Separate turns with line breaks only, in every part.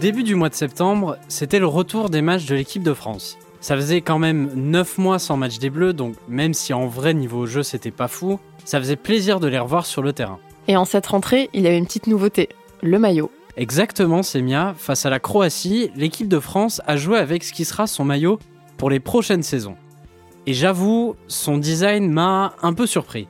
début du mois de septembre, c'était le retour des matchs de l'équipe de France. Ça faisait quand même 9 mois sans match des Bleus, donc même si en vrai niveau jeu c'était pas fou, ça faisait plaisir de les revoir sur le terrain.
Et en cette rentrée, il y avait une petite nouveauté, le maillot.
Exactement, Semia. Face à la Croatie, l'équipe de France a joué avec ce qui sera son maillot pour les prochaines saisons. Et j'avoue, son design m'a un peu surpris.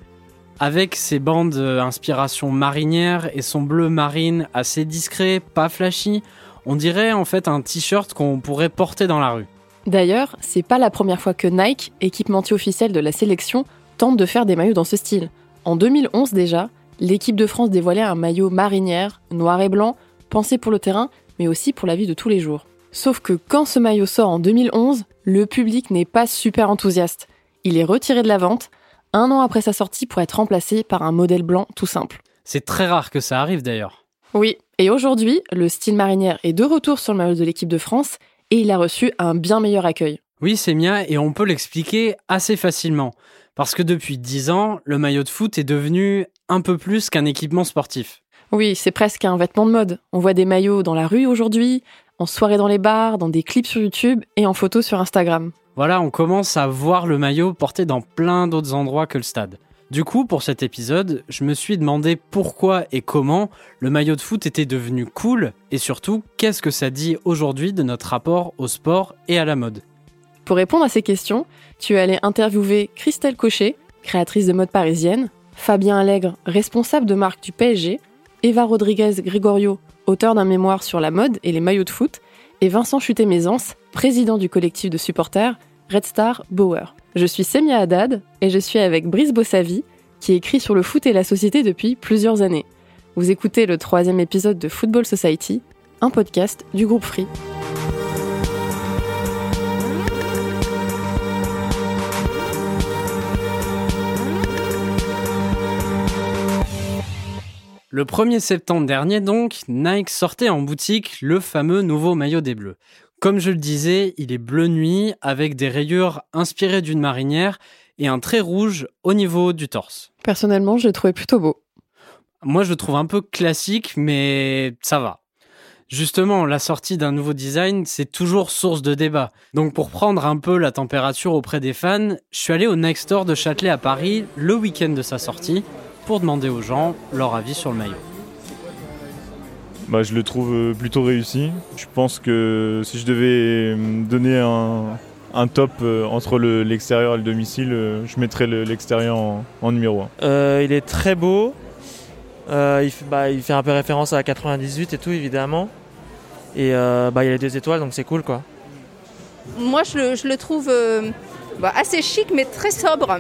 Avec ses bandes inspiration marinière et son bleu marine assez discret, pas flashy, on dirait en fait un t-shirt qu'on pourrait porter dans la rue.
D'ailleurs, c'est pas la première fois que Nike, équipementier officiel de la sélection, tente de faire des maillots dans ce style. En 2011 déjà, l'équipe de France dévoilait un maillot marinière, noir et blanc, pensé pour le terrain, mais aussi pour la vie de tous les jours. Sauf que quand ce maillot sort en 2011, le public n'est pas super enthousiaste. Il est retiré de la vente, un an après sa sortie pour être remplacé par un modèle blanc tout simple.
C'est très rare que ça arrive d'ailleurs.
Oui, et aujourd'hui, le style marinière est de retour sur le maillot de l'équipe de France et il a reçu un bien meilleur accueil.
Oui, c'est Mia, et on peut l'expliquer assez facilement. Parce que depuis 10 ans, le maillot de foot est devenu un peu plus qu'un équipement sportif.
Oui, c'est presque un vêtement de mode. On voit des maillots dans la rue aujourd'hui, en soirée dans les bars, dans des clips sur YouTube et en photos sur Instagram.
Voilà, on commence à voir le maillot porté dans plein d'autres endroits que le stade. Du coup, pour cet épisode, je me suis demandé pourquoi et comment le maillot de foot était devenu cool et surtout qu'est-ce que ça dit aujourd'hui de notre rapport au sport et à la mode.
Pour répondre à ces questions, tu es allé interviewer Christelle Cochet, créatrice de mode parisienne, Fabien Allègre, responsable de marque du PSG, Eva Rodriguez Gregorio, auteur d'un mémoire sur la mode et les maillots de foot, et Vincent Chuté-Mézance, président du collectif de supporters Red Star Bauer. Je suis Semia Haddad et je suis avec Brice Bossavi, qui écrit sur le foot et la société depuis plusieurs années. Vous écoutez le troisième épisode de Football Society, un podcast du groupe Free.
Le 1er septembre dernier donc, Nike sortait en boutique le fameux nouveau maillot des Bleus. Comme je le disais, il est bleu nuit avec des rayures inspirées d'une marinière et un trait rouge au niveau du torse.
Personnellement, je l'ai trouvé plutôt beau.
Moi, je le trouve un peu classique, mais ça va. Justement, la sortie d'un nouveau design, c'est toujours source de débat. Donc pour prendre un peu la température auprès des fans, je suis allé au Next Store de Châtelet à Paris le week-end de sa sortie pour demander aux gens leur avis sur le maillot.
Bah, je le trouve euh, plutôt réussi. Je pense que si je devais me donner un, top euh, entre l'extérieur et le domicile, euh, je mettrais l'extérieur en, numéro
1. il est très beau. il, fait, bah, il, fait, un peu référence à 98 et tout, évidemment. Et bah, il y a les deux étoiles, donc c'est cool, quoi.
Moi, je le, trouve bah, assez chic, mais très sobre.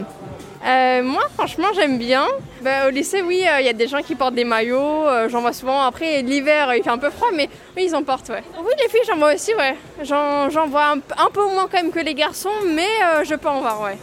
Euh, moi, franchement, j'aime bien. Bah, au lycée, oui, euh, il y a des gens qui portent des maillots. Euh, j'en vois souvent. Après, l'hiver, il fait un peu froid, mais oui, ils en portent, ouais. Oui, les filles, j'en vois aussi, ouais. J'en, vois un, peu moins quand même que les garçons, mais je peux en voir, ouais.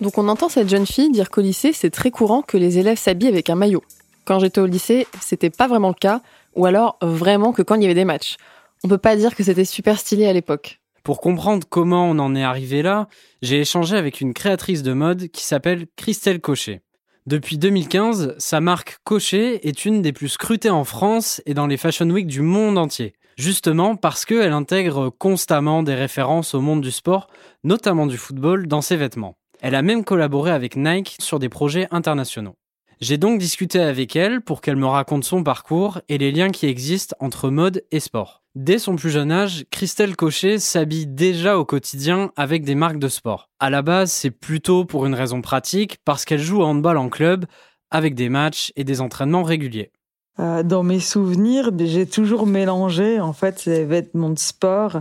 Donc, on entend cette jeune fille dire qu'au lycée, c'est très courant que les élèves s'habillent avec un maillot. Quand j'étais au lycée, c'était pas vraiment le cas, ou alors vraiment que quand il y avait des matchs. On peut pas dire que c'était super stylé à l'époque.
Pour comprendre comment on en est arrivé là, j'ai échangé avec une créatrice de mode qui s'appelle Christelle Cochet. Depuis 2015, sa marque Cochet est une des plus scrutées en France et dans les Fashion Week du monde entier. Justement parce qu'elle intègre constamment des références au monde du sport, notamment du football, dans ses vêtements. Elle a même collaboré avec Nike sur des projets internationaux. J'ai donc discuté avec elle pour qu'elle me raconte son parcours et les liens qui existent entre mode et sport. Dès son plus jeune âge, Christelle Cochet s'habille déjà au quotidien avec des marques de sport. À la base, c'est plutôt pour une raison pratique, parce qu'elle joue au handball en club, avec des matchs et des entraînements réguliers.
Euh, dans mes souvenirs, j'ai toujours mélangé en fait ces vêtements de sport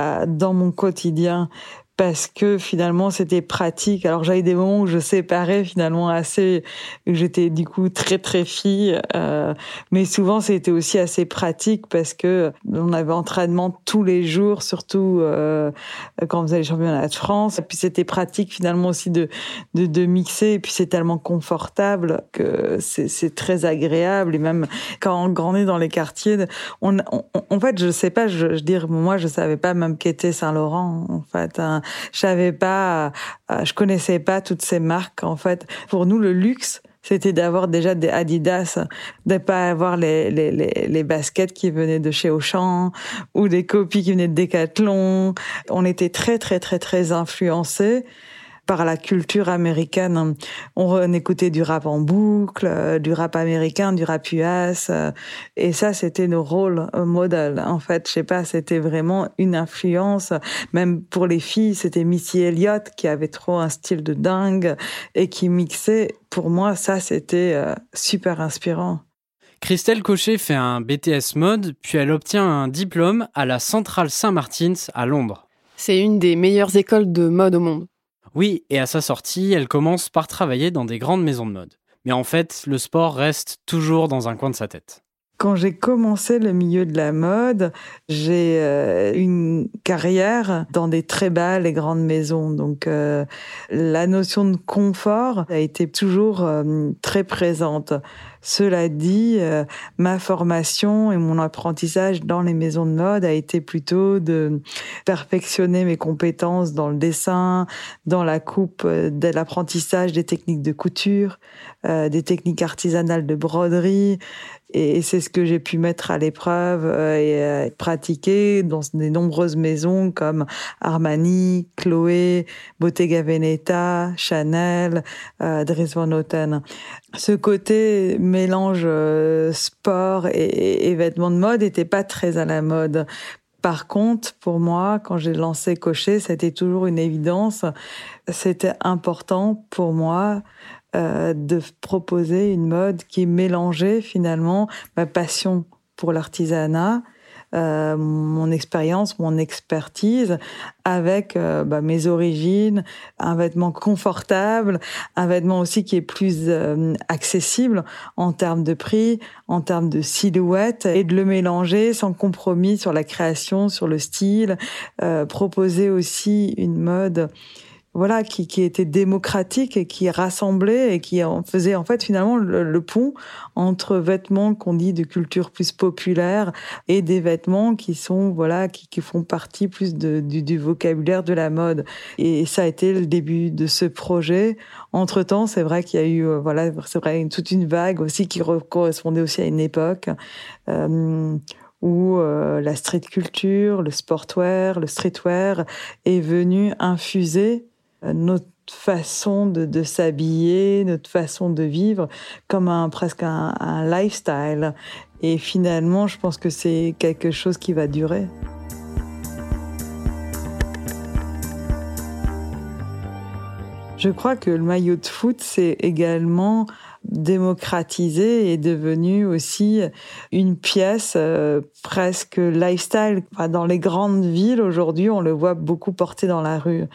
euh, dans mon quotidien parce que finalement c'était pratique. Alors j'avais des moments où je séparais finalement assez, où j'étais du coup très très fille, euh, mais souvent c'était aussi assez pratique parce que on avait entraînement tous les jours, surtout euh, quand on faisait les championnats de France. Et puis c'était pratique finalement aussi de, de, de mixer, et puis c'est tellement confortable que c'est très agréable. Et même quand on grandit dans les quartiers, on, en fait je sais pas, je, je dire moi je savais pas même qu'était Saint-Laurent en fait. Hein je savais pas, euh, je connaissais pas toutes ces marques. En fait, pour nous, le luxe, c'était d'avoir déjà des Adidas, de pas avoir les, les, les, les, baskets qui venaient de chez Auchan ou des copies qui venaient de Decathlon. On était très, très, très, très influencés par la culture américaine. On écoutait du rap en boucle, euh, du rap américain, du rap US, euh, et ça, c'était nos rôles euh, modèles. En fait, je sais pas, c'était vraiment une influence. Même pour les filles, c'était Missy Elliott qui avait trop un style de dingue et qui mixait. Pour moi, ça, c'était super inspirant.
Christelle Cochet fait un BTS mode, puis elle obtient un diplôme à la Centrale Saint-Martins à Londres.
C'est une des meilleures écoles de mode au monde.
Oui, et à sa sortie, elle commence par travailler dans des grandes maisons de mode. Mais en fait, le sport reste toujours dans un coin de sa tête.
Quand j'ai commencé le milieu de la mode, j'ai euh, une carrière dans des très belles et grandes maisons. Donc euh, la notion de confort a été toujours euh, très présente. Cela dit, euh, ma formation et mon apprentissage dans les maisons de mode a été plutôt de perfectionner mes compétences dans le dessin, dans la coupe, euh, de l'apprentissage des techniques de couture, euh, des techniques artisanales de broderie. Et c'est ce que j'ai pu mettre à l'épreuve et pratiquer dans des nombreuses maisons comme Armani, Chloé, Bottega Veneta, Chanel, Dries Van Noten. Ce côté mélange euh, sport et, vêtements de mode n'était pas très à la mode. Par contre, pour moi, quand j'ai lancé Cocher, c'était toujours une évidence. C'était important pour moi euh, de proposer une mode qui mélangeait finalement ma passion pour l'artisanat euh, mon expérience, mon expertise avec euh, bah, mes origines, un vêtement confortable, un vêtement aussi qui est plus euh, accessible en termes de prix, en termes de silhouette, et de le mélanger sans compromis sur la création, sur le style, proposer aussi une mode voilà, qui, qui était démocratique et qui rassemblait et qui faisait en fait finalement le, pont entre vêtements qu'on dit de culture plus populaire et des vêtements qui sont voilà qui, qui font partie plus du, vocabulaire de la mode. Et ça a été le début de ce projet. Entre temps, c'est vrai qu'il y a eu euh, voilà, c'est vrai toute une vague aussi qui correspondait aussi à une époque. Euh, où euh, la street culture, le sportwear, le streetwear est venu infuser notre façon de, s'habiller, notre façon de vivre, comme un, presque un, lifestyle. Et finalement, je pense que c'est quelque chose qui va durer. Je crois que le maillot de foot, c'est également démocratisé et devenu aussi une pièce euh, presque lifestyle. Dans les grandes villes, aujourd'hui, on le voit beaucoup porté dans la rue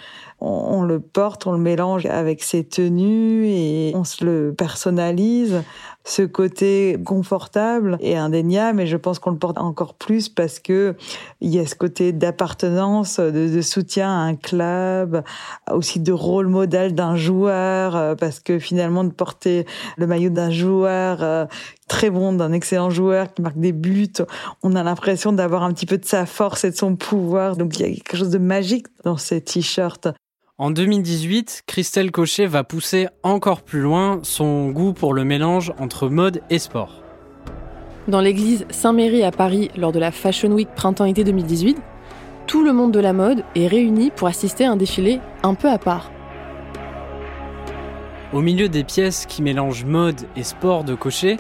on, le porte, on le mélange avec ses tenues et on se le personnalise. Ce côté confortable est indéniable, mais je pense qu'on le porte encore plus parce que il y a ce côté d'appartenance, de, soutien à un club, aussi de rôle modèle d'un joueur, euh, parce que finalement de porter le maillot d'un joueur euh, très bon, d'un excellent joueur qui marque des buts, on a l'impression d'avoir un petit peu de sa force et de son pouvoir. Donc il y a quelque chose de magique dans ces t-shirts.
En 2018, Christelle Cochet va pousser encore plus loin son goût pour le mélange entre mode et sport.
Dans l'église Saint-Méry à Paris, lors de la Fashion Week printemps-été 2018, tout le monde de la mode est réuni pour assister à un défilé un peu à part.
Au milieu des pièces qui mélangent mode et sport de Cochet,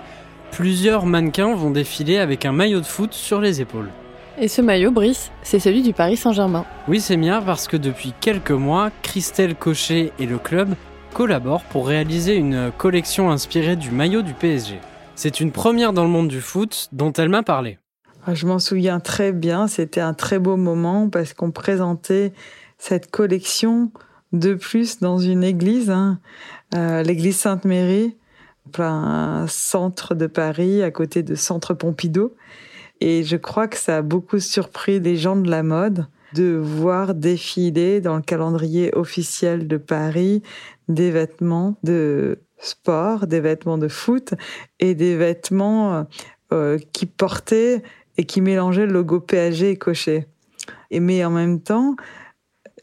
plusieurs mannequins vont défiler avec un maillot de foot sur les épaules.
Et ce maillot, Brice, c'est celui du Paris Saint-Germain.
Oui, c'est bien parce que depuis quelques mois, Christelle Cochet et le club collaborent pour réaliser une collection inspirée du maillot du PSG. C'est une première dans le monde du foot dont elle m'a parlé.
Ah, je m'en souviens très bien, c'était un très beau moment parce qu'on présentait cette collection de plus dans une église, hein, euh, l'église Sainte-Mérie, plein centre de Paris, à côté de Centre Pompidou. Et je crois que ça a beaucoup surpris les gens de la mode de voir défiler dans le calendrier officiel de Paris des vêtements de sport, des vêtements de foot et des vêtements euh, qui portaient et qui mélangeaient le logo PSG et coché. Et mais en même temps,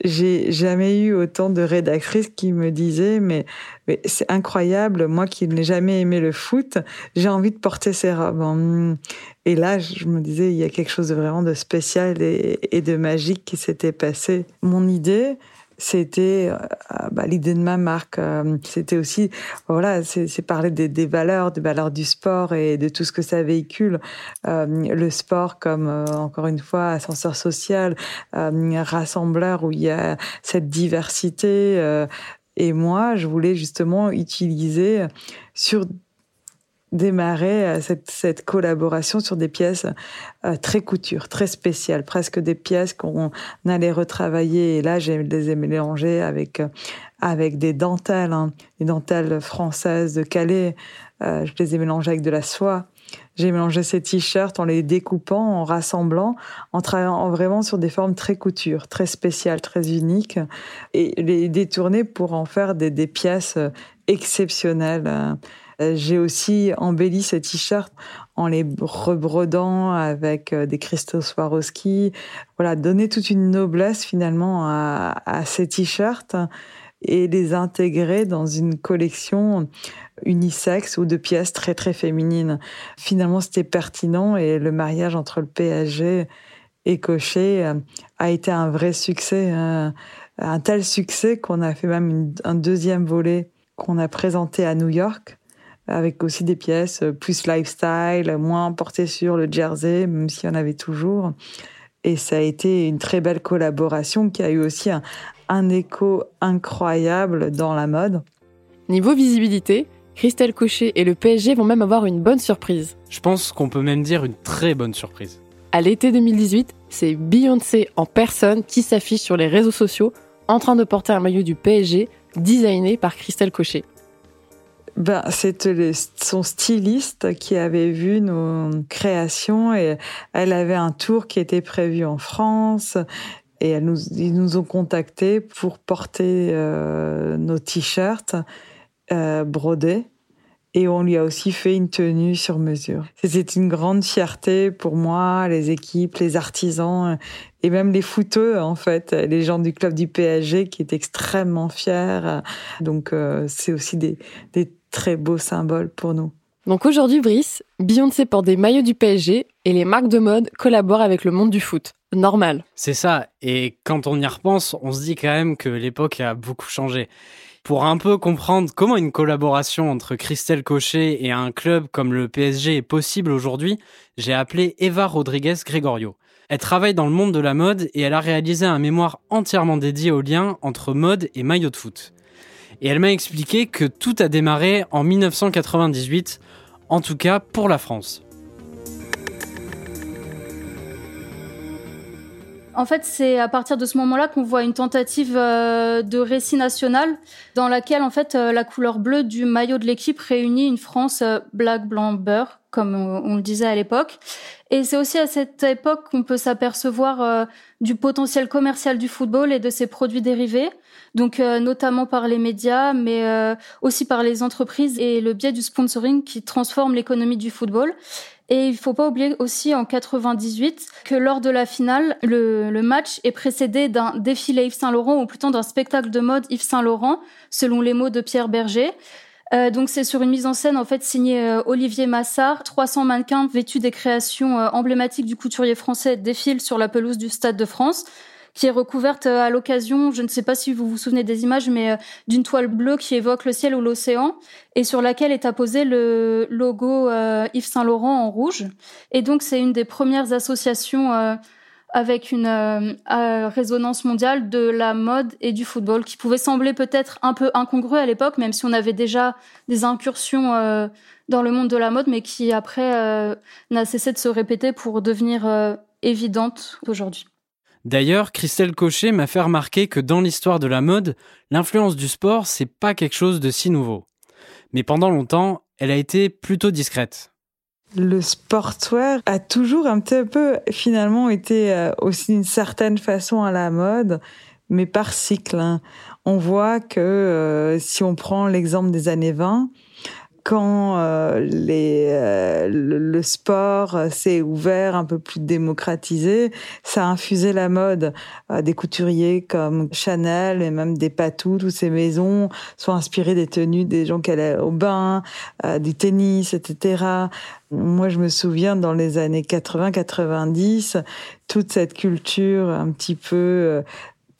j'ai jamais eu autant de rédactrices qui me disaient mais, c'est incroyable, moi qui n'ai jamais aimé le foot, j'ai envie de porter ces robes. Et là, je me disais, il y a quelque chose de vraiment de spécial et de magique qui s'était passé. Mon idée, c'était euh, bah, l'idée de ma marque. Euh, c'était aussi, voilà, c'est parler des, des, valeurs, des valeurs du sport et de tout ce que ça véhicule. Euh, le sport comme, encore une fois, ascenseur social, rassembleur où il y a cette diversité. et moi, je voulais justement utiliser sur démarrer euh, cette, cette, collaboration sur des pièces euh, très couture, très spéciales, presque des pièces qu'on allait retravailler. Et là, je les ai mélangées avec, euh, avec des dentelles, hein, des dentelles françaises de Calais. je les ai mélangées avec de la soie. J'ai mélangé ces t-shirts en les découpant, en rassemblant, en travaillant vraiment sur des formes très couture, très spéciales, très uniques, et les détourner pour en faire des, des pièces exceptionnelles. Euh, j'ai aussi embelli ces t-shirts en les rebrodant avec euh, des cristaux Swarovski. Voilà, donner toute une noblesse finalement à, à ces t-shirts et les intégrer dans une collection unisexe ou de pièces très très féminines. Finalement, c'était pertinent et le mariage entre le PSG et Cochet euh, a été un vrai succès, un, tel succès qu'on a fait même un deuxième volet qu'on a présenté à New York avec aussi des pièces plus lifestyle, moins portées sur le jersey, même s'il y en avait toujours. Et ça a été une très belle collaboration qui a eu aussi un, un écho incroyable dans la mode.
Niveau visibilité, Christelle Cochet et le PSG vont même avoir une bonne surprise.
Je pense qu'on peut même dire une très bonne surprise.
À l'été 2018, c'est Beyoncé en personne qui s'affiche sur les réseaux sociaux en train de porter un maillot du PSG designé par Christelle Cochet
ben, C'était son styliste qui avait vu nos créations et elle avait un tour qui était prévu en France et ils nous ont contactés pour porter euh, nos t-shirts euh, brodés et on lui a aussi fait une tenue sur mesure. C'était une grande fierté pour moi, les équipes, les artisans et même les footeux en fait, les gens du club du PSG qui étaient extrêmement fiers. Donc euh, c'est aussi des très beau symbole pour nous.
Donc aujourd'hui, Brice, Beyoncé porte des maillots du PSG et les marques de mode collaborent avec le monde du foot. Normal.
C'est ça. Et quand on y repense, on se dit quand même que l'époque a beaucoup changé. Pour un peu comprendre comment une collaboration entre Christelle Cochet et un club comme le PSG est possible aujourd'hui, j'ai appelé Eva Rodriguez Gregorio. Elle travaille dans le monde de la mode et elle a réalisé un mémoire entièrement dédié au lien entre mode et maillot de foot et elle m'a expliqué que tout a démarré en 1998, en tout cas pour la France.
En fait, c'est à partir de ce moment-là qu'on voit une tentative euh, de récit national dans laquelle, en fait, euh, la couleur bleue du maillot de l'équipe réunit une France euh, black, blanc, beurre, comme on le disait à l'époque. Et c'est aussi à cette époque qu'on peut s'apercevoir du potentiel commercial du football et de ses produits dérivés donc notamment par les médias, mais aussi par les entreprises et le biais du sponsoring qui transforme l'économie du football. Et il faut pas oublier aussi en 98 que lors de la finale, le, le match est précédé d'un défilé Yves Saint Laurent ou plutôt d'un spectacle de mode Yves Saint Laurent, selon les mots de Pierre Berger. Euh, donc c'est sur une mise en scène en fait signée euh, Olivier Massard. 300 mannequins vêtus des créations emblématiques du couturier français défilent sur la pelouse du Stade de France qui est recouverte euh, à l'occasion, je ne sais pas si vous vous souvenez des images, mais euh, d'une toile bleue qui évoque le ciel ou l'océan et sur laquelle est apposé le logo euh, Yves Saint Laurent en rouge. Et donc c'est une des premières associations avec une résonance mondiale de la mode et du football qui pouvait sembler peut-être un peu incongru à l'époque, même si on avait déjà des incursions dans le monde de la mode, mais qui après n'a cessé de se répéter pour devenir évidente aujourd'hui.
D'ailleurs, Christelle Cochet m'a fait remarquer que dans l'histoire de la mode, l'influence du sport, c'est pas quelque chose de si nouveau. Mais pendant longtemps, elle a été plutôt discrète.
Le sportswear a toujours un petit peu finalement été euh, aussi d'une certaine façon à la mode, mais par cycle. Hein. On voit que euh, si on prend l'exemple des années 20, quand euh, les, euh, le, sport s'est ouvert, un peu plus démocratisé, ça a infusé la mode. des couturiers comme Chanel et même des Patou, toutes ces maisons sont inspirées des tenues des gens qui allaient au bain, du tennis, etc. Moi, je me souviens dans les années 80-90, toute cette culture un petit peu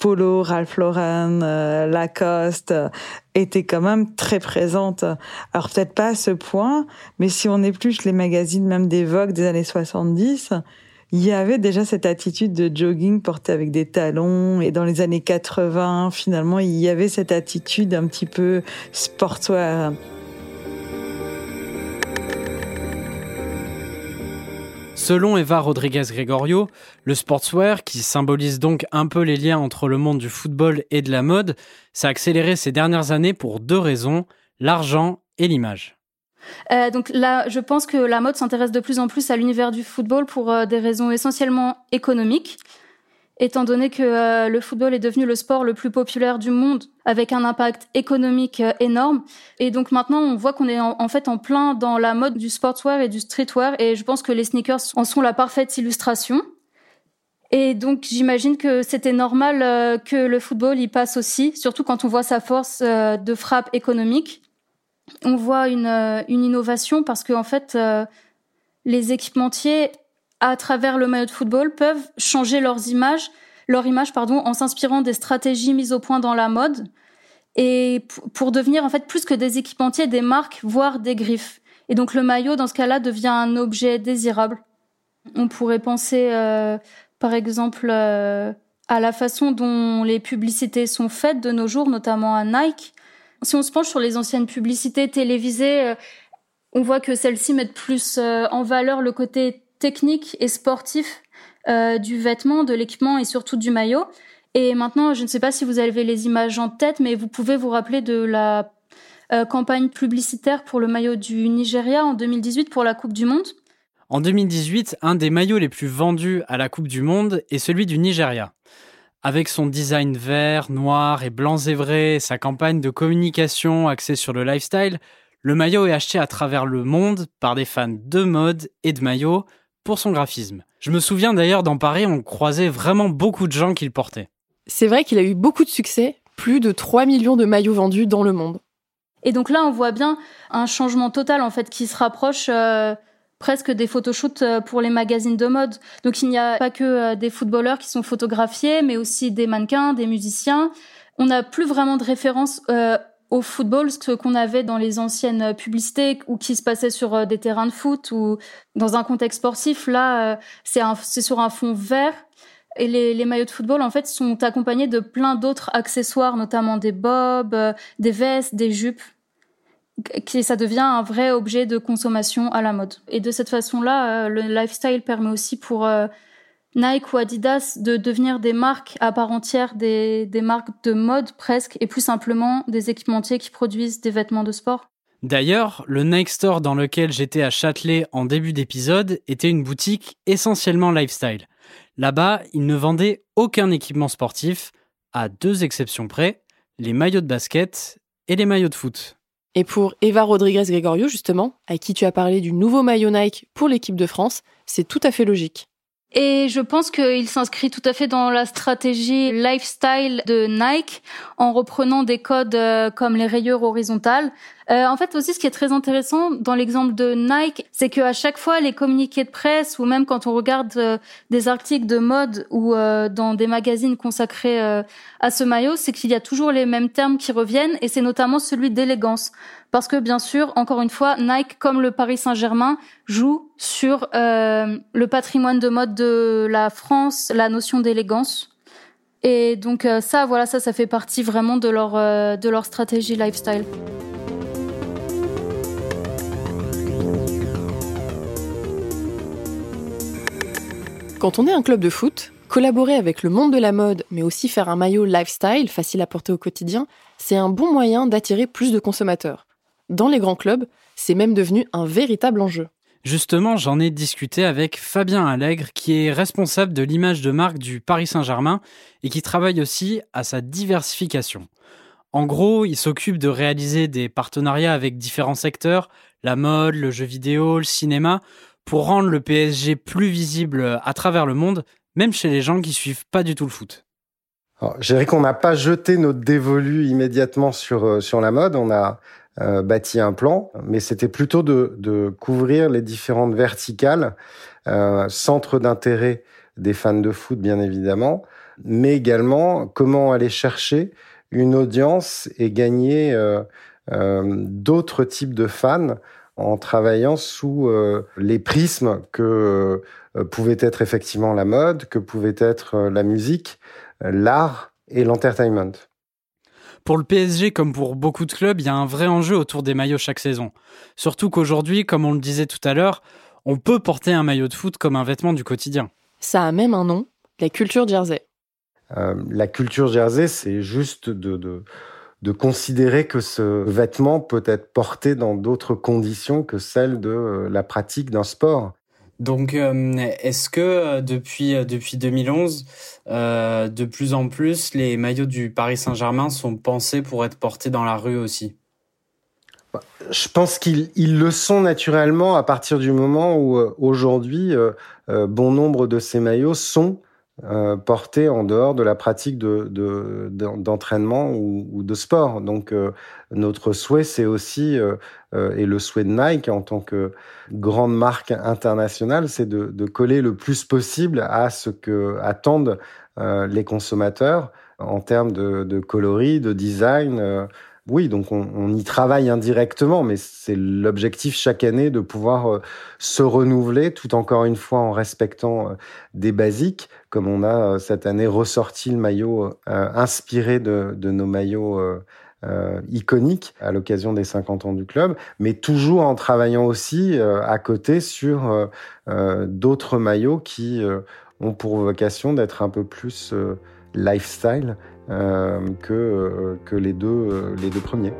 Polo, Ralph Lauren, euh, Lacoste euh, était quand même très présente. Alors peut-être pas à ce point, mais si on épluche les magazines même des Vogue des années 70, il y avait déjà cette attitude de jogging porté avec des talons. Et dans les années 80, finalement, il y avait cette attitude un petit peu sportswear.
Selon Eva Rodriguez Gregorio, le sportswear, qui symbolise donc un peu les liens entre le monde du football et de la mode, s'est accéléré ces dernières années pour deux raisons, l'argent et l'image.
Euh, donc là, je pense que la mode s'intéresse de plus en plus à l'univers du football pour euh, des raisons essentiellement économiques étant donné que euh, le football est devenu le sport le plus populaire du monde, avec un impact économique euh, énorme. Et donc maintenant, on voit qu'on est en, fait en plein dans la mode du sportswear et du streetwear, et je pense que les sneakers en sont la parfaite illustration. Et donc j'imagine que c'était normal euh, que le football y passe aussi, surtout quand on voit sa force de frappe économique. On voit une, une innovation parce que en fait, les équipementiers à travers le maillot de football, peuvent changer leurs images, leur image pardon, en s'inspirant des stratégies mises au point dans la mode et pour devenir en fait plus que des équipementiers, des marques, voire des griffes. Et donc le maillot, dans ce cas-là, devient un objet désirable. On pourrait penser, euh, par exemple, euh, à la façon dont les publicités sont faites de nos jours, notamment à Nike. Si on se penche sur les anciennes publicités télévisées, euh, on voit que celles-ci mettent plus en valeur le côté technique et sportif euh, du vêtement, de l'équipement et surtout du maillot. Et maintenant, je ne sais pas si vous avez les images en tête, mais vous pouvez vous rappeler de la euh, campagne publicitaire pour le maillot du Nigeria en 2018 pour la Coupe du Monde.
En 2018, un des maillots les plus vendus à la Coupe du Monde est celui du Nigeria. Avec son design vert, noir et blanc zébré, sa campagne de communication axée sur le lifestyle, le maillot est acheté à travers le monde par des fans de mode et de maillots, pour son graphisme. Je me souviens d'ailleurs dans Paris, on croisait vraiment beaucoup de gens qui le portaient.
C'est vrai qu'il a eu beaucoup de succès, plus de 3 millions de maillots vendus dans le monde.
Et donc là, on voit bien un changement total en fait qui se rapproche euh, presque des photoshoots euh, pour les magazines de mode. Donc il n'y a pas que euh, des footballeurs qui sont photographiés, mais aussi des mannequins, des musiciens. On n'a plus vraiment de référence au football, ce qu'on avait dans les anciennes publicités ou qui se passait sur euh, des terrains de foot ou dans un contexte sportif. Là, euh, c'est sur un fond vert. Et les, les, maillots de football, en fait, sont accompagnés de plein d'autres accessoires, notamment des bobs, euh, des vestes, des jupes. Qui, ça devient un vrai objet de consommation à la mode. Et de cette façon-là, le lifestyle permet aussi pour Nike ou Adidas de devenir des marques à part entière, des, des marques de mode presque, et plus simplement des équipementiers qui produisent des vêtements de sport.
D'ailleurs, le Nike Store dans lequel j'étais à Châtelet en début d'épisode était une boutique essentiellement lifestyle. Là-bas, ils ne vendaient aucun équipement sportif, à deux exceptions près, les maillots de basket et les maillots de foot.
Et pour Eva Rodriguez Gregorio, justement, à qui tu as parlé du nouveau maillot Nike pour l'équipe de France, c'est tout à fait logique.
Et je pense qu'il s'inscrit tout à fait dans la stratégie lifestyle de Nike en reprenant des codes euh, comme les rayures horizontales. Euh, en fait aussi, ce qui est très intéressant dans l'exemple de Nike, c'est qu'à chaque fois, les communiqués de presse ou même quand on regarde euh, des articles de mode ou dans des magazines consacrés à ce maillot, c'est qu'il y a toujours les mêmes termes qui reviennent et c'est notamment celui d'élégance parce que bien sûr, encore une fois, Nike, comme le Paris Saint-Germain, joue sur euh, le patrimoine de mode de la France, la notion d'élégance. Et donc euh, ça, voilà, ça, ça fait partie vraiment de leur, euh, de leur stratégie lifestyle.
Quand on est un club de foot, collaborer avec le monde de la mode, mais aussi faire un maillot lifestyle facile à porter au quotidien, c'est un bon moyen d'attirer plus de consommateurs dans les grands clubs, c'est même devenu un véritable enjeu.
Justement, j'en ai discuté avec Fabien Allègre, qui est responsable de l'image de marque du Paris Saint-Germain et qui travaille aussi à sa diversification. En gros, il s'occupe de réaliser des partenariats avec différents secteurs, la mode, le jeu vidéo, le cinéma, pour rendre le PSG plus visible à travers le monde, même chez les gens qui suivent pas du tout le foot.
je dirais qu'on n'a pas jeté notre dévolu immédiatement sur, euh, sur la mode. On a euh, bâti un plan, mais c'était plutôt de, de, couvrir les différentes verticales, euh, centres d'intérêt des fans de foot bien évidemment, mais également comment aller chercher une audience et gagner euh, euh, d'autres types de fans en travaillant sous euh, les prismes que pouvait être effectivement la mode, que pouvait être la musique, l'art et l'entertainment.
Pour le PSG, comme pour beaucoup de clubs, il y a un vrai enjeu autour des maillots chaque saison. Surtout qu'aujourd'hui, comme on le disait tout à l'heure, on peut porter un maillot de foot comme un vêtement du quotidien.
Ça a même un nom, la culture jersey.
Euh, la culture jersey, c'est juste de, de, de, considérer que ce vêtement peut être porté dans d'autres conditions que celles de euh, la pratique d'un sport.
Donc, euh, est-ce que depuis, depuis 2011, de plus en plus, les maillots du Paris Saint-Germain sont pensés pour être portés dans la rue aussi?
Bah, je pense qu'ils le sont naturellement à partir du moment où aujourd'hui, bon nombre de ces maillots sont euh, porté en dehors de la pratique de, d'entraînement ou, de sport. Donc euh, notre souhait, c'est aussi, euh, et le souhait de Nike en tant que grande marque internationale, c'est de, coller le plus possible à ce que attendent les consommateurs en termes de, coloris, de design. Oui, donc on, y travaille indirectement, mais c'est l'objectif chaque année de pouvoir se renouveler, tout encore une fois en respectant des basiques, comme on a euh, cette année ressorti le maillot euh, inspiré de, nos maillots euh, iconiques à l'occasion des 50 ans du club, mais toujours en travaillant aussi à côté sur d'autres maillots qui ont pour vocation d'être un peu plus lifestyle que, que les, deux, les deux premiers.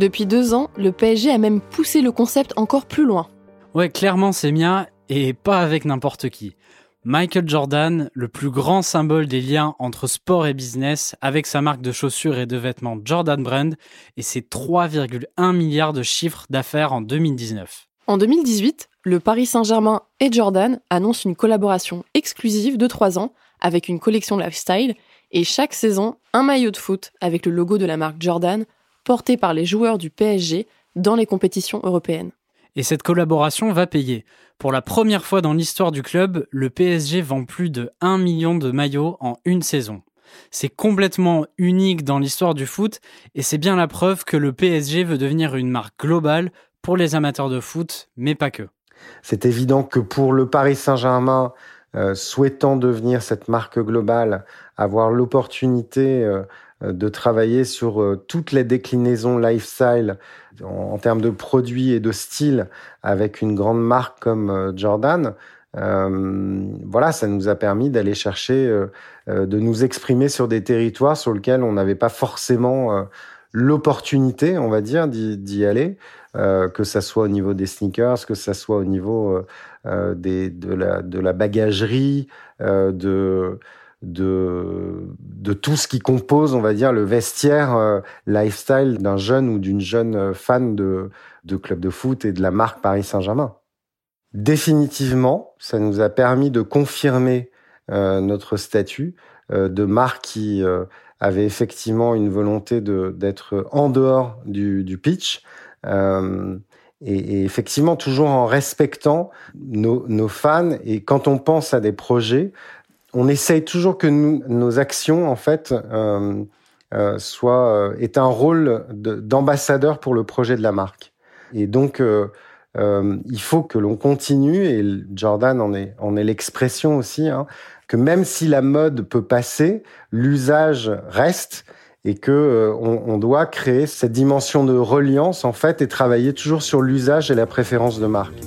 Depuis deux ans, le PSG a même poussé le concept encore plus loin.
Ouais, clairement c'est Mia, et pas avec n'importe qui. Michael Jordan, le plus grand symbole des liens entre sport et business, avec sa marque de chaussures et de vêtements Jordan Brand et ses 3,1 milliards de chiffres d'affaires en 2019.
En 2018, le Paris Saint-Germain et Jordan annoncent une collaboration exclusive de trois ans avec une collection lifestyle et chaque saison, un maillot de foot avec le logo de la marque Jordan portés par les joueurs du PSG dans les compétitions européennes.
Et cette collaboration va payer. Pour la première fois dans l'histoire du club, le PSG vend plus de 1 million de maillots en une saison. C'est complètement unique dans l'histoire du foot et c'est bien la preuve que le PSG veut devenir une marque globale pour les amateurs de foot, mais pas que.
C'est évident que pour le Paris Saint-Germain, euh, souhaitant devenir cette marque globale, avoir l'opportunité euh, de travailler sur euh, toutes les déclinaisons lifestyle en, termes de produits et de style avec une grande marque comme euh, Jordan. voilà, ça nous a permis d'aller chercher, de nous exprimer sur des territoires sur lesquels on n'avait pas forcément l'opportunité, on va dire, d'y aller, que ça soit au niveau des sneakers, que ça soit au niveau de, la, de la bagagerie, de de, de tout ce qui compose, on va dire, le vestiaire euh, lifestyle d'un jeune ou d'une jeune euh, fan de, de club de foot et de la marque Paris Saint-Germain. Définitivement, ça nous a permis de confirmer euh, notre statut de marque qui avait effectivement une volonté d'être en dehors du, du pitch. Et, et, effectivement toujours en respectant nos, nos, fans. Et quand on pense à des projets, on essaye toujours que nos actions, en fait, euh, euh, soient, euh, aient un rôle d'ambassadeur pour le projet de la marque. Et donc, il faut que l'on continue, et Jordan en est, en est l'expression aussi, hein, que même si la mode peut passer, l'usage reste et que on, doit créer cette dimension de reliance en fait et travailler toujours sur l'usage et la préférence de marque.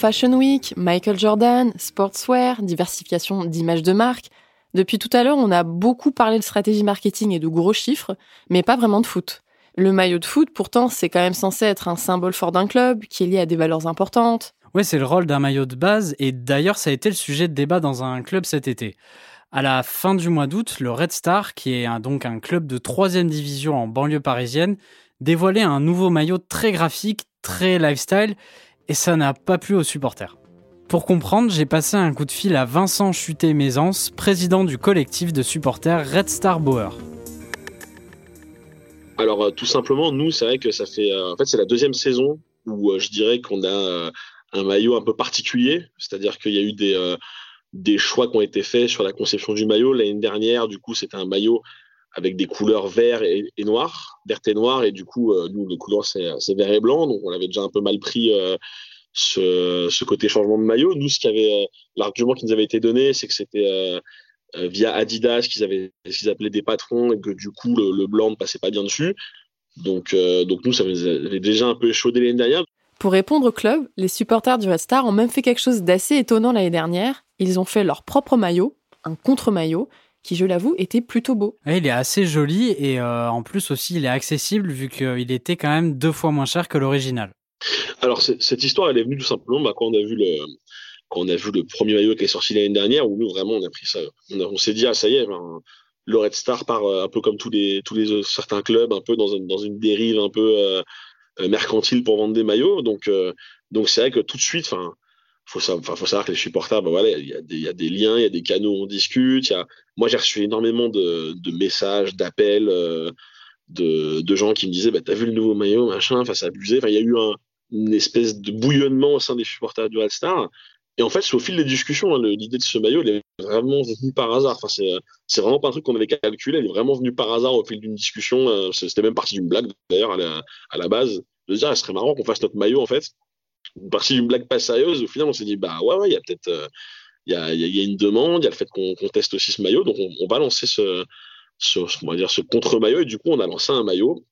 Fashion Week, Michael Jordan, sportswear, diversification d'images de marque. Depuis tout à l'heure, on a beaucoup parlé de stratégie marketing et de gros chiffres, mais pas vraiment de foot. Le maillot de foot, pourtant, c'est quand même censé être un symbole fort d'un club, qui est lié à des valeurs importantes.
Ouais, c'est le rôle d'un maillot de base, et d'ailleurs, ça a été le sujet de débat dans un club cet été. À la fin du mois d'août, le Red Star, qui est donc un club de troisième division en banlieue parisienne, dévoilait un nouveau maillot très graphique, très lifestyle, et ça n'a pas plu aux supporters. Pour comprendre, j'ai passé un coup de fil à Vincent Chuté-Mézance, président du collectif de supporters Red Star Bauer.
Alors euh, tout simplement, nous, c'est vrai que ça fait, euh, en fait, c'est la deuxième saison où euh, je dirais qu'on a un maillot un peu particulier, c'est-à-dire qu'il y a eu des des choix qui ont été faits sur la conception du maillot. L'année dernière, du coup, c'était un maillot avec des couleurs vert et, noir, vert et noir, et du coup, euh, nous, les couleurs, c'est vert et blanc, donc on avait déjà un peu mal pris euh, ce, côté changement de maillot. Nous, euh, l'argument qui nous avait été donné, c'est que c'était via Adidas qu'ils avaient qu'ils appelaient des patrons et que du coup, le, blanc ne passait pas bien dessus. Donc, donc nous, ça avait déjà un peu échaudé l'année dernière.
Pour répondre au club, les supporters du Red Star ont même fait quelque chose d'assez étonnant l'année dernière. Ils ont fait leur propre maillot, un contre-maillot, qui, je l'avoue, était plutôt beau.
il est assez joli et euh, en plus aussi, il est accessible vu qu'il était quand même deux fois moins cher que l'original.
Alors, cette histoire, elle est venue tout simplement bah, quand on a vu le, quand on a vu le premier maillot qui est sorti l'année dernière, où nous vraiment on a pris ça, on, s'est dit ah ça y est, ben, le Red Star part euh, un peu comme tous les tous les certains clubs, un peu dans, une, dans une dérive un peu euh, mercantile pour vendre des maillots. Donc, euh, donc c'est vrai que tout de suite, enfin, faut savoir, faut savoir que les supporters, ben voilà, il y, a des, y a des liens, il y a des canaux où on discute. Y a... Moi, j'ai reçu énormément de, messages, d'appels euh, de, gens qui me disaient, bah, t'as vu le nouveau maillot, machin, enfin, c'est abusé. Il y a eu un, une espèce de bouillonnement au sein des supporters du All-Star. Et en fait, c'est au fil des discussions, hein, l'idée de ce maillot, elle est vraiment venue par hasard. Enfin, c'est, vraiment pas un truc qu'on avait calculé, elle est vraiment venue par hasard au fil d'une discussion. C'était même partie d'une blague, d'ailleurs, à la, à la base de dire, ah, ce serait marrant qu'on fasse notre maillot, en fait. Une partie d'une blague pas sérieuse, au final, on s'est dit, bah ouais, ouais, il y a peut-être, euh, il y, a, une demande, il y a le fait qu'on teste aussi ce maillot, donc on, va lancer ce, ce, on dire, ce contre-maillot, et du coup, on a lancé un maillot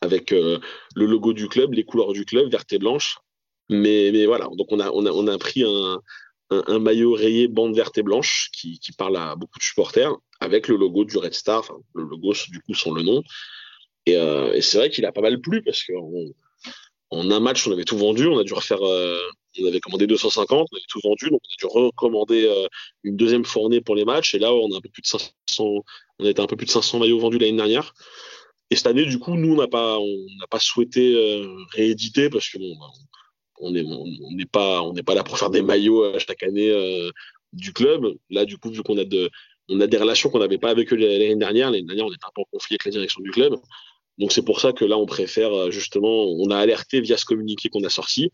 avec euh, le logo du club, les couleurs du club, verte et blanche. Mais, voilà, donc on a, on a, on a pris un, un, maillot rayé bande verte et blanche qui, parle à beaucoup de supporters avec le logo du Red Star, le logo du coup sans le nom. Et, euh, et c'est vrai qu'il a pas mal plu parce qu'en en un match, on avait tout vendu. On a dû refaire, euh, on avait commandé 250, on avait tout vendu, donc on a dû recommander euh, une deuxième fournée pour les matchs. Et là, on a un peu plus de 500, on était un peu plus de 500 maillots vendus l'année dernière. Et cette année, du coup, nous, on n'a pas, on n'a pas souhaité euh, rééditer parce que bah, on n'est pas, on n'est pas là pour faire des maillots chaque année du club. Là, du coup, vu qu'on on a des relations qu'on n'avait pas avec eux l'année dernière. L'année dernière, on était un peu en conflit avec la direction du club. Donc c'est pour ça que là, on préfère euh, justement, on a alerté via ce communiqué qu'on a sorti.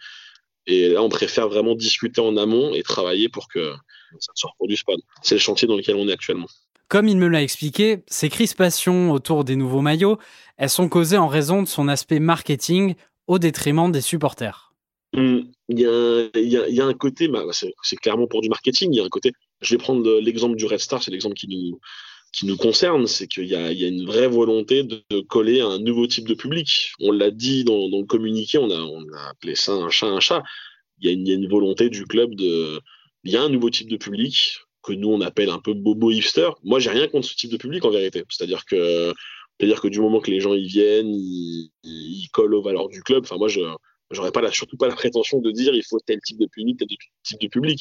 Et là, on préfère vraiment discuter en amont et travailler pour que ça ne se reproduise pas. C'est le chantier dans lequel on est actuellement.
Comme il me l'a expliqué, ces crispations autour des nouveaux maillots, elles sont causées en raison de son aspect marketing au détriment des supporters.
Hum, il y, a, un côté, bah, c'est clairement pour du marketing, il y a un côté, je vais prendre l'exemple du Red Star, c'est l'exemple qui nous, qui nous concerne, c'est qu'il y, a, une vraie volonté de, coller à un nouveau type de public. On l'a dit dans, le communiqué, on a, appelé ça un chat, un chat. Il y, a une, il y a une volonté du club de. Il y a un nouveau type de public que nous on appelle un peu bobo hipster. Moi, j'ai rien contre ce type de public en vérité. C'est-à-dire que, c'est-à-dire que du moment que les gens y viennent, ils, ils collent aux valeurs du club. Enfin, moi, je j'aurais pas la, surtout pas la prétention de dire il faut tel type de public, tel type de public.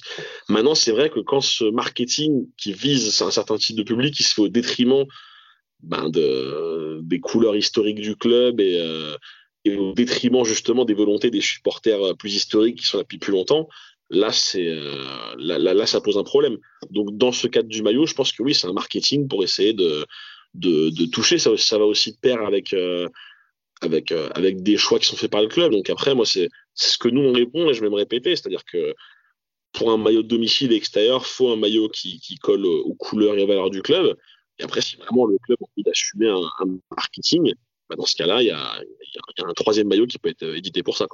Maintenant, c'est vrai que quand ce marketing qui vise un certain type de public, il se fait au détriment ben, de, des couleurs historiques du club et, euh, et, au détriment justement des volontés des supporters plus historiques qui sont là depuis plus longtemps, là, euh, là, là, là, ça pose un problème. Donc, dans ce cadre du maillot, je pense que oui, c'est un marketing pour essayer de, de, de toucher. Ça, ça va aussi de pair avec. Euh, avec, euh, avec des choix qui sont faits par le club. Donc après, moi, c'est ce que nous, on répond et je vais me répéter. C'est-à-dire que pour un maillot de domicile extérieur, faut un maillot qui, colle aux couleurs et aux valeurs du club. Et après, si vraiment le club a envie d'assumer un, marketing, bah dans ce cas-là, il y a, un troisième maillot qui peut être édité pour ça.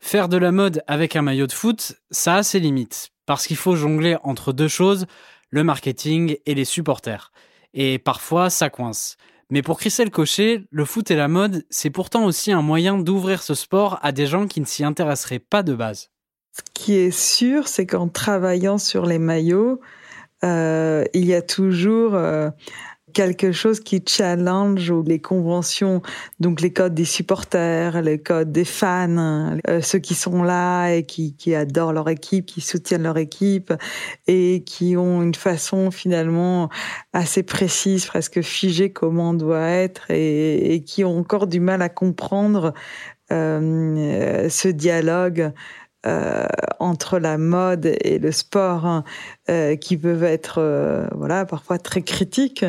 Faire de la mode avec un maillot de foot, ça a ses limites. Parce qu'il faut jongler entre deux choses, le marketing et les supporters. Et parfois, ça coince. Mais pour Christelle Cochet, le foot et la mode, c'est pourtant aussi un moyen d'ouvrir ce sport à des gens qui ne s'y intéresseraient pas de base.
Ce qui est sûr, c'est qu'en travaillant sur les maillots, euh, il y a toujours euh, quelque chose qui challenge les conventions, donc les codes des supporters, les codes des fans, euh, ceux qui sont là et qui, adorent leur équipe, qui soutiennent leur équipe et qui ont une façon finalement assez précise, presque figée comment on doit être et, et qui ont encore du mal à comprendre euh, ce dialogue euh, entre la mode et le sport hein, euh, qui peuvent être euh, voilà parfois très critiques.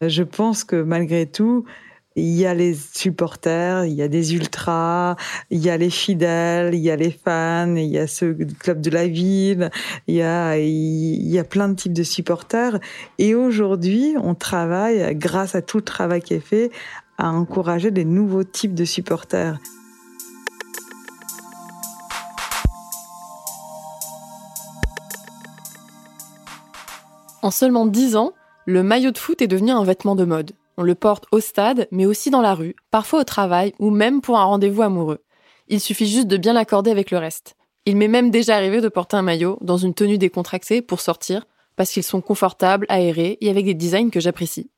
Je pense que malgré tout, il y a les supporters, il y a des ultras, il y a les fidèles, il y a les fans, il y a ce club de la ville, il y a, il y a plein de types de supporters. Et aujourd'hui, on travaille, grâce à tout le travail qui est fait, à encourager des nouveaux types de supporters.
En seulement 10 ans, le maillot de foot est devenu un vêtement de mode. On le porte au stade, mais aussi dans la rue, parfois au travail ou même pour un rendez-vous amoureux. Il suffit juste de bien l'accorder avec le reste. Il m'est même déjà arrivé de porter un maillot dans une tenue décontractée pour sortir, parce qu'ils sont confortables, aérés et avec des designs que j'apprécie.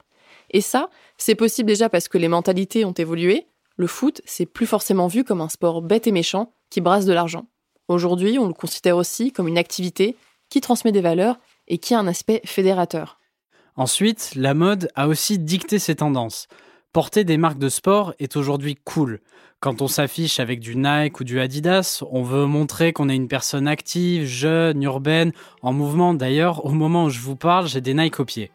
Et ça, c'est possible déjà parce que les mentalités ont évolué. Le foot, c'est plus forcément vu comme un sport bête et méchant qui brasse de l'argent. Aujourd'hui, on le considère aussi comme une activité qui transmet des valeurs et qui a un aspect fédérateur.
Ensuite, la mode a aussi dicté ses tendances. Porter des marques de sport est aujourd'hui cool. Quand on s'affiche avec du Nike ou du Adidas, on veut montrer qu'on est une personne active, jeune, urbaine, en mouvement. D'ailleurs, au moment où je vous parle, j'ai des Nike aux pieds.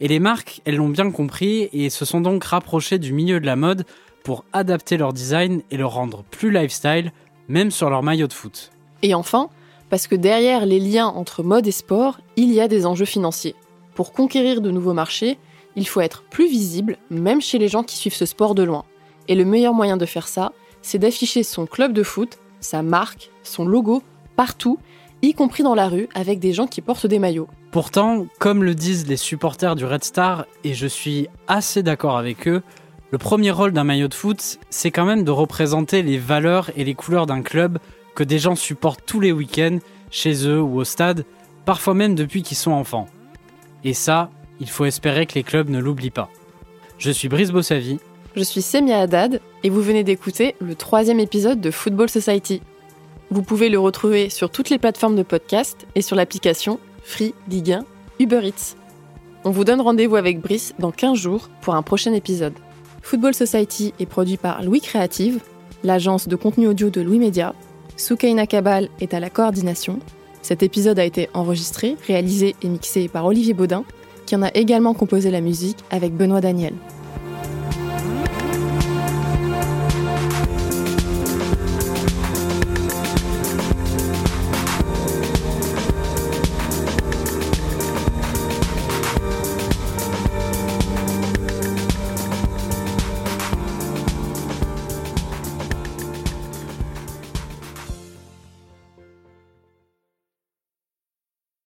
Et les marques, elles l'ont bien compris et se sont donc rapprochées du milieu de la mode pour adapter leur design et le rendre plus lifestyle, même sur leur maillot de foot.
Et enfin, parce que derrière les liens entre mode et sport, il y a des enjeux financiers. Pour conquérir de nouveaux marchés, il faut être plus visible, même chez les gens qui suivent ce sport de loin. Et le meilleur moyen de faire ça, c'est d'afficher son club de foot, sa marque, son logo, partout, y compris dans la rue, avec des gens qui portent des maillots.
Pourtant, comme le disent les supporters du Red Star, et je suis assez d'accord avec eux, le premier rôle d'un maillot de foot, c'est quand même de représenter les valeurs et les couleurs d'un club que des gens supportent tous les week-ends, chez eux ou au stade, parfois même depuis qu'ils sont enfants. Et ça, il faut espérer que les clubs ne l'oublient pas. Je suis Brice Bossavi.
Je suis Semia Haddad et vous venez d'écouter le troisième épisode de Football Society. Vous pouvez le retrouver sur toutes les plateformes de podcast et sur l'application Free, Ligue 1, Uber Eats. On vous donne rendez-vous avec Brice dans 15 jours pour un prochain épisode. Football Society est produit par Louis Creative, l'agence de contenu audio de Louis Média, Soukaina Kabal est à la coordination. Cet épisode a été enregistré, réalisé et mixé par Olivier Baudin, qui en a également composé la musique avec Benoît Daniel.